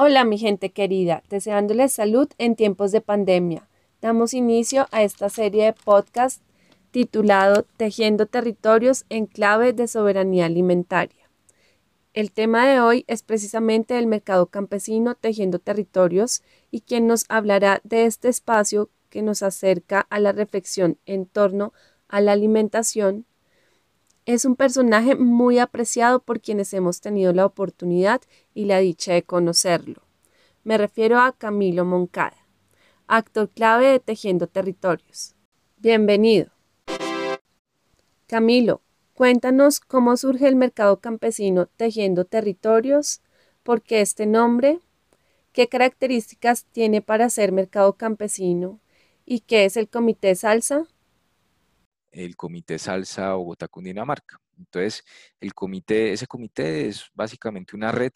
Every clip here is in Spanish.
Hola mi gente querida, deseándoles salud en tiempos de pandemia. Damos inicio a esta serie de podcast titulado Tejiendo territorios en clave de soberanía alimentaria. El tema de hoy es precisamente el mercado campesino tejiendo territorios y quien nos hablará de este espacio que nos acerca a la reflexión en torno a la alimentación es un personaje muy apreciado por quienes hemos tenido la oportunidad y la dicha de conocerlo. Me refiero a Camilo Moncada, actor clave de Tejiendo Territorios. Bienvenido. Camilo, cuéntanos cómo surge el mercado campesino Tejiendo Territorios, por qué este nombre, qué características tiene para ser mercado campesino y qué es el Comité Salsa el Comité Salsa Bogotá Cundinamarca. Entonces, el comité, ese comité es básicamente una red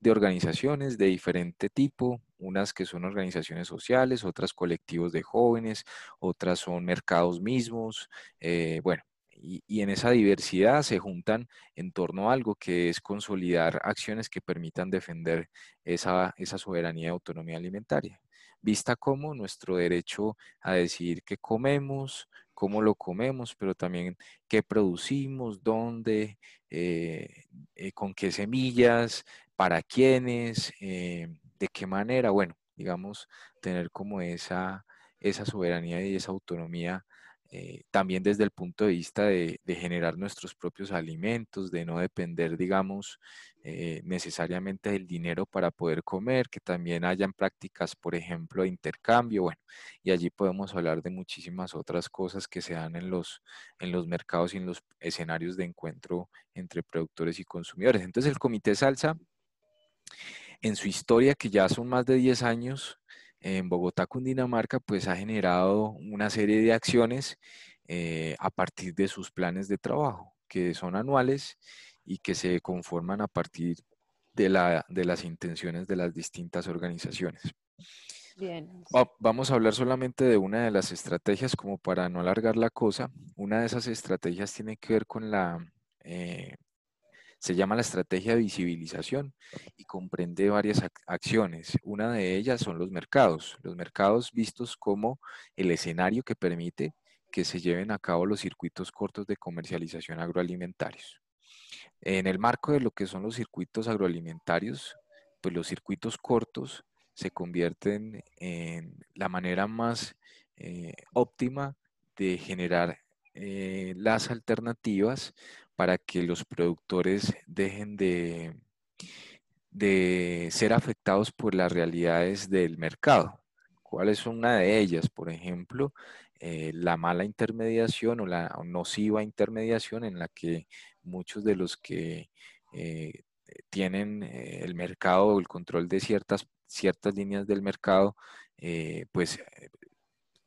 de organizaciones de diferente tipo, unas que son organizaciones sociales, otras colectivos de jóvenes, otras son mercados mismos, eh, bueno, y, en esa diversidad se juntan en torno a algo que es consolidar acciones que permitan defender esa, esa soberanía y autonomía alimentaria, vista como nuestro derecho a decidir qué comemos, cómo lo comemos, pero también qué producimos, dónde, eh, eh, con qué semillas, para quiénes, eh, de qué manera, bueno, digamos, tener como esa, esa soberanía y esa autonomía eh, también desde el punto de vista de, generar nuestros propios alimentos, de no depender, digamos, eh, necesariamente del dinero para poder comer, que también hayan prácticas, por ejemplo, de intercambio, bueno, y allí podemos hablar de muchísimas otras cosas que se dan en los, en los mercados y en los escenarios de encuentro entre productores y consumidores. Entonces, el Comité Salsa, en su historia, que ya son más de 10 años, en Bogotá, Cundinamarca, pues ha generado una serie de acciones eh, a partir de sus planes de trabajo, que son anuales y que se conforman a partir de, la, de las intenciones de las distintas organizaciones. Bien. vamos a hablar solamente de una de las estrategias como para no alargar la cosa. Una de esas estrategias tiene que ver con la eh, se llama la estrategia de visibilización y comprende varias acciones. Una de ellas son los mercados. Los mercados vistos como el escenario que permite que se lleven a cabo los circuitos cortos de comercialización agroalimentarios. En el marco de lo que son los circuitos agroalimentarios, pues los circuitos cortos se convierten en la manera más eh, óptima de generar eh, las alternativas para que los productores dejen de, de ser afectados por las realidades del mercado. ¿Cuál es una de ellas? Por ejemplo, eh, la mala intermediación o la nociva intermediación en la que muchos de los que eh, tienen eh, el mercado o el control de ciertas, ciertas líneas del mercado, pues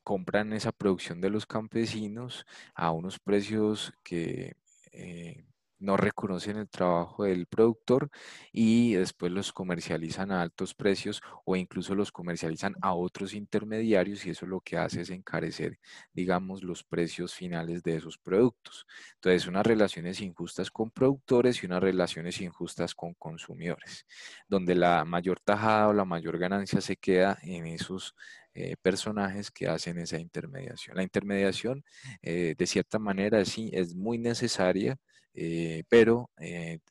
compran esa producción de los campesinos a unos precios que eh, no reconocen el trabajo del productor y después los comercializan a altos precios o incluso los comercializan a otros intermediarios y eso lo que hace es encarecer, digamos, los precios finales de esos productos. Entonces, unas relaciones injustas con productores y unas relaciones injustas con consumidores, donde la mayor tajada o la mayor ganancia se queda en esos eh, personajes que hacen esa intermediación. La intermediación, eh, de cierta manera, sí, es muy necesaria, eh, pero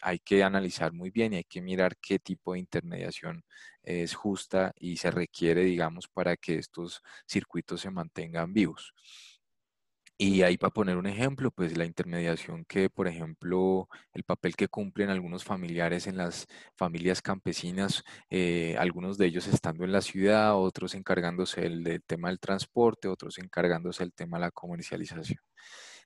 hay que analizar muy bien y hay que mirar qué tipo de intermediación es justa y se requiere, digamos, para que estos circuitos se mantengan vivos. Y ahí para poner un ejemplo, pues la intermediación que, por ejemplo, el papel que cumplen algunos familiares en las familias campesinas, eh, algunos de ellos estando en la ciudad, otros encargándose del, tema del transporte, otros encargándose del tema de la comercialización.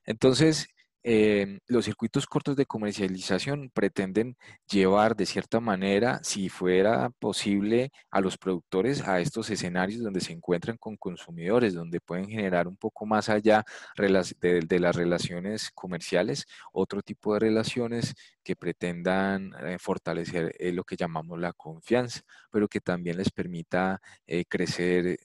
Entonces, Em, los circuitos cortos de comercialización pretenden llevar de cierta manera, si fuera posible, a los productores a estos escenarios donde se encuentran con consumidores, donde pueden generar un poco más allá de, las relaciones comerciales, otro tipo de relaciones que pretendan eh, fortalecer eh, lo que llamamos la confianza, pero que también les permita eh, crecer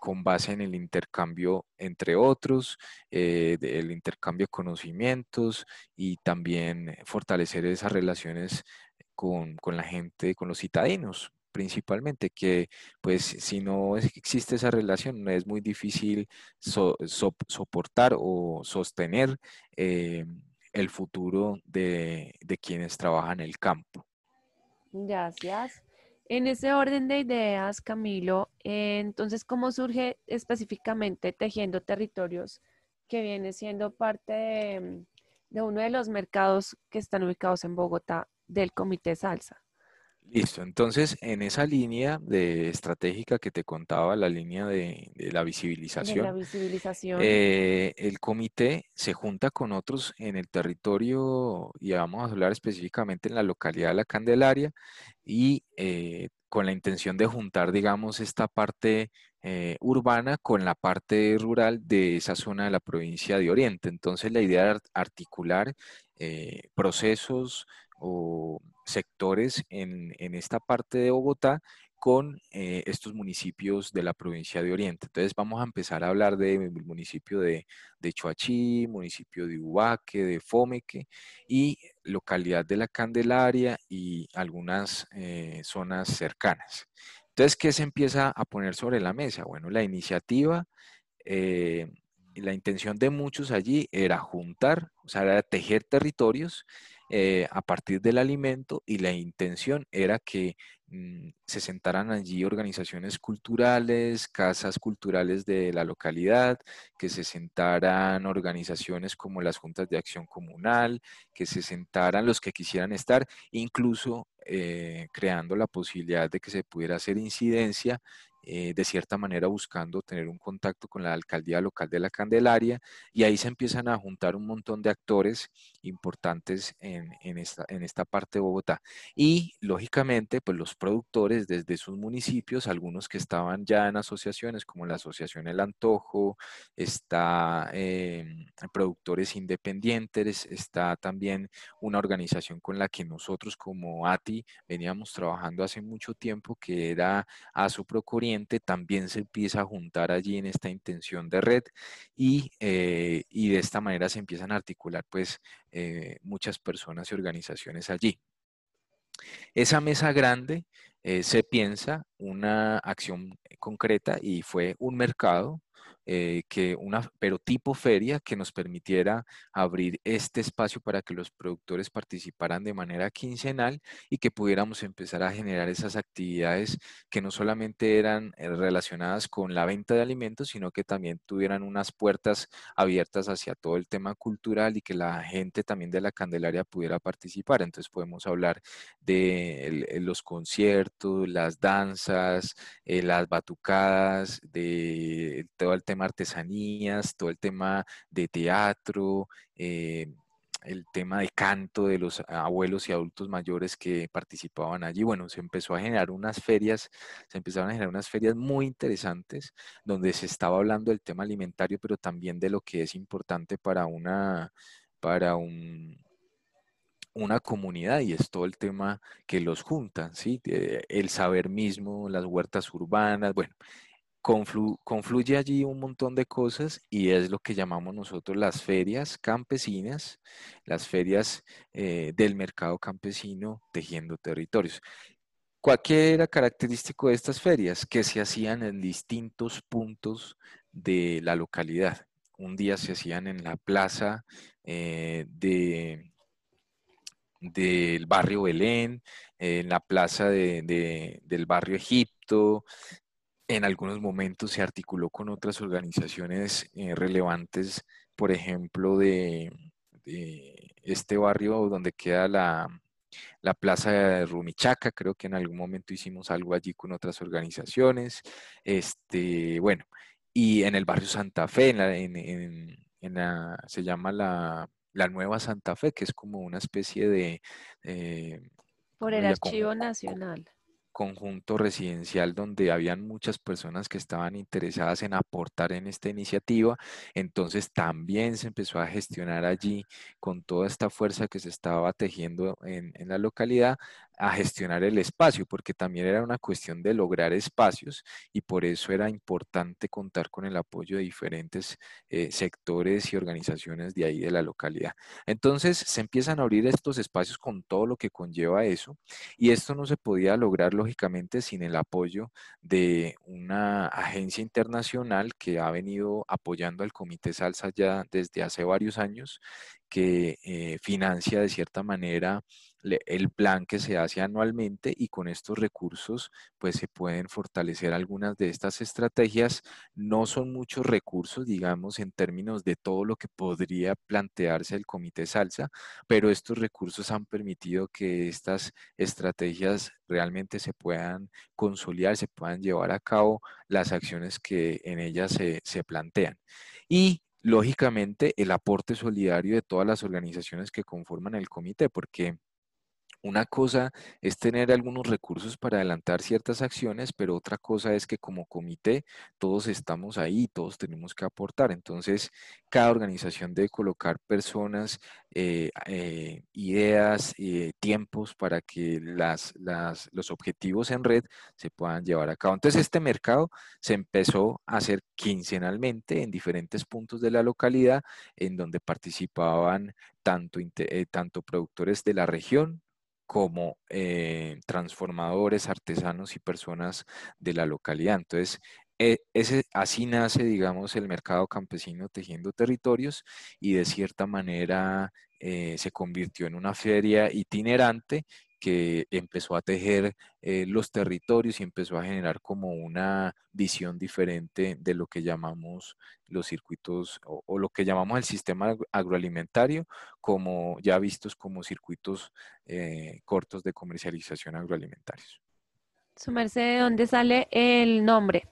con base en el intercambio entre otros, eh, el intercambio de conocimientos y también fortalecer esas relaciones con, la gente, con los citadinos principalmente, que pues si no existe esa relación es muy difícil soportar o sostener eh, el futuro de, de quienes trabajan en el campo. Gracias. En ese orden de ideas, Camilo, entonces, ¿cómo surge específicamente Tejiendo Territorios, que viene siendo parte de, de uno de los mercados que están ubicados en Bogotá del Comité Salsa? Listo, entonces en esa línea de estratégica que te contaba, la línea de, la visibilización, eh, el comité se junta con otros en el territorio, y vamos a hablar específicamente en la localidad de La Candelaria, y eh, con la intención de juntar, digamos, esta parte eh, urbana con la parte rural de esa zona de la provincia de Oriente. Entonces la idea era articular procesos o sectores en, esta parte de Bogotá con eh, estos municipios de la provincia de Oriente. Entonces vamos a empezar a hablar del municipio de, de Choachí, municipio de Ubaque, de Fomeque y localidad de La Candelaria y algunas eh, zonas cercanas. Entonces, ¿qué se empieza a poner sobre la mesa? Bueno, la iniciativa, eh, la intención de muchos allí era juntar, o sea, era tejer territorios eh, a partir del alimento y la intención era que mm, se sentaran allí organizaciones culturales, casas culturales de la localidad, que se sentaran organizaciones como las juntas de acción comunal, que se sentaran los que quisieran estar, incluso eh, creando la posibilidad de que se pudiera hacer incidencia eh, de cierta manera buscando tener un contacto con la alcaldía local de la Candelaria y ahí se empiezan a juntar un montón de actores importantes en, esta, en esta parte de Bogotá. Y lógicamente, pues los productores desde sus municipios, algunos que estaban ya en asociaciones como la Asociación El Antojo, está em, Productores Independientes, está también una organización con la que nosotros como ATI veníamos trabajando hace mucho tiempo, que era ASO También se empieza a juntar allí en esta intención de red y, eh, de esta manera se empiezan a articular pues eh, muchas personas y organizaciones allí. Esa mesa grande eh, se piensa una acción concreta y fue un mercado eh, que una, pero tipo feria que nos permitiera abrir este espacio para que los productores participaran de manera quincenal y que pudiéramos empezar a generar esas actividades que no solamente eran eh, relacionadas con la venta de alimentos, sino que también tuvieran unas puertas abiertas hacia todo el tema cultural y que la gente también de la Candelaria pudiera participar. Entonces podemos hablar de los conciertos, las danzas, eh, las batucadas, de todo el tema artesanías, todo el tema de teatro, eh, el tema de canto de los abuelos y adultos mayores que participaban allí. Bueno, se empezó a generar unas ferias, se empezaron a generar unas ferias muy interesantes donde se estaba hablando del tema alimentario, pero también de lo que es importante para una, para un, una comunidad y es todo el tema que los junta, ¿sí? El saber mismo, las huertas urbanas, bueno, confluye allí un montón de cosas y es lo que llamamos nosotros las ferias campesinas, las ferias eh, del mercado campesino tejiendo territorios. ¿Cuál era característico de estas ferias? Que se hacían en distintos puntos de la localidad. Un día se hacían en la plaza eh, de, del barrio Belén, en la plaza del barrio Egipto, en algunos momentos se articuló con otras organizaciones eh, relevantes, por ejemplo, de, este barrio donde queda la, plaza de Rumichaca, creo que en algún momento hicimos algo allí con otras organizaciones, este, bueno, y en el barrio Santa Fe, en se llama la, Nueva Santa Fe, que es como una especie de... Eh, por el Archivo Nacional conjunto residencial donde habían muchas personas que estaban interesadas en aportar en esta iniciativa. Entonces también se empezó a gestionar allí con toda esta fuerza que se estaba tejiendo en, la localidad, a gestionar el espacio, porque también era una cuestión de lograr espacios y por eso era importante contar con el apoyo de diferentes eh, sectores y organizaciones de ahí de la localidad. Entonces se empiezan a abrir estos espacios con todo lo que conlleva eso y esto no se podía lograr lógicamente sin el apoyo de una agencia internacional que ha venido apoyando al Comité Salsa ya desde hace varios años que eh, financia de cierta manera el plan que se hace anualmente y con estos recursos pues se pueden fortalecer algunas de estas estrategias. No son muchos recursos, digamos, en términos de todo lo que podría plantearse el Comité Salsa, pero estos recursos han permitido que estas estrategias realmente se puedan consolidar, se puedan llevar a cabo las acciones que en ellas se, se plantean. Y lógicamente el aporte solidario de todas las organizaciones que conforman el comité, porque una cosa es tener algunos recursos para adelantar ciertas acciones, pero otra cosa es que como comité todos estamos ahí, todos tenemos que aportar. Entonces, cada organización debe colocar personas, eh, eh, ideas, eh, tiempos para que las, los objetivos en red se puedan llevar a cabo. Entonces, este mercado se empezó a hacer quincenalmente en diferentes puntos de la localidad, en donde participaban tanto, tanto productores de la región, como eh, transformadores, artesanos y personas de la localidad. Entonces, e, así nace, digamos, el mercado campesino tejiendo territorios y de cierta manera eh, se convirtió en una feria itinerante que empezó a tejer eh, los territorios y empezó a generar como una visión diferente de lo que llamamos los circuitos o, lo que llamamos el sistema agroalimentario, como ya vistos como circuitos eh, cortos de comercialización agroalimentarios. Su merced, ¿de dónde sale el nombre?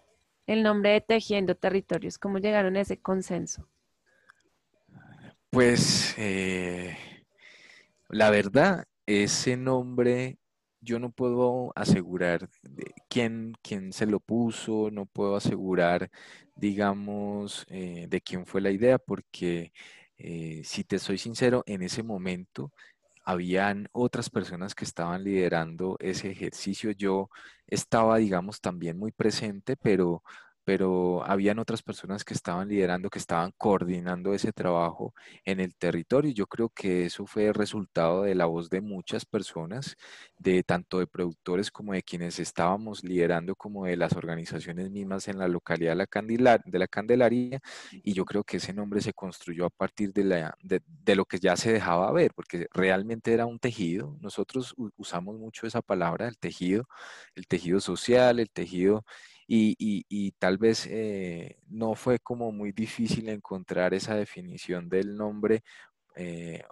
El nombre de Tejiendo Territorios. ¿Cómo llegaron a ese consenso? Pues eh, la verdad, ese nombre yo no puedo asegurar quién, quién se lo puso, no puedo asegurar, digamos, eh, de quién fue la idea, porque eh, si te soy sincero, en ese momento habían otras personas que estaban liderando ese ejercicio. Yo estaba, digamos, también muy presente, pero pero habían otras personas que estaban liderando, que estaban coordinando ese trabajo en el territorio. Yo creo que eso fue el resultado de la voz de muchas personas, de tanto de productores como de quienes estábamos liderando, como de las organizaciones mismas en la localidad de la, de la Candelaria. Y yo creo que ese nombre se construyó a partir de, la, de, de lo que ya se dejaba ver, porque realmente era un tejido. Nosotros usamos mucho esa palabra, el tejido, el tejido social, el tejido y, tal vez eh, no fue como muy difícil encontrar esa definición del nombre, eh,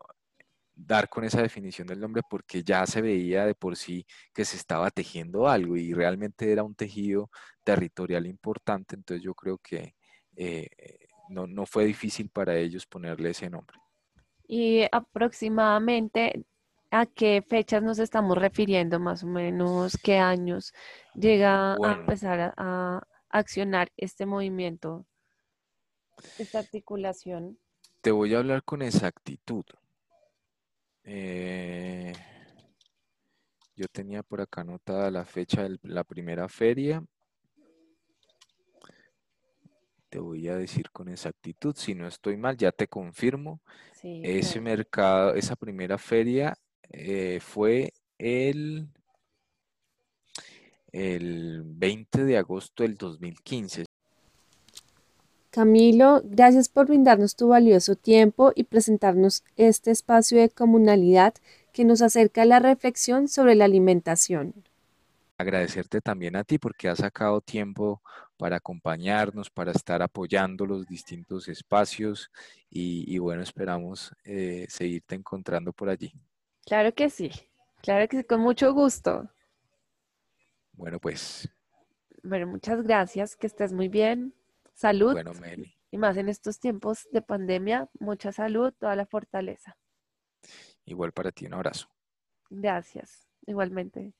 dar con esa definición del nombre porque ya se veía de por sí que se estaba tejiendo algo y realmente era un tejido territorial importante, entonces yo creo que eh, no, no fue difícil para ellos ponerle ese nombre. Y aproximadamente ¿A qué fechas nos estamos refiriendo más o menos? ¿Qué años llega a empezar a, accionar este movimiento, esta articulación? Te voy a hablar con exactitud. Eh, yo tenía por acá anotada la fecha de la primera feria. Te voy a decir con exactitud, si no estoy mal, ya te confirmo. Ese mercado, esa primera feria eh, fue el, el 20 de agosto del 2015. Camilo, gracias por brindarnos tu valioso tiempo y presentarnos este espacio de comunalidad que nos acerca a la reflexión sobre la alimentación. Agradecerte también a ti porque has sacado tiempo para acompañarnos, para estar apoyando los distintos espacios y, bueno, esperamos eh, seguirte encontrando por allí. Claro que sí, claro que sí, con mucho gusto. Bueno, pues. Bueno, muchas gracias, que estés muy bien. Salud. Bueno, Meli. Y más en estos tiempos de pandemia, mucha salud, toda la fortaleza. Igual para ti, un abrazo. Gracias, igualmente.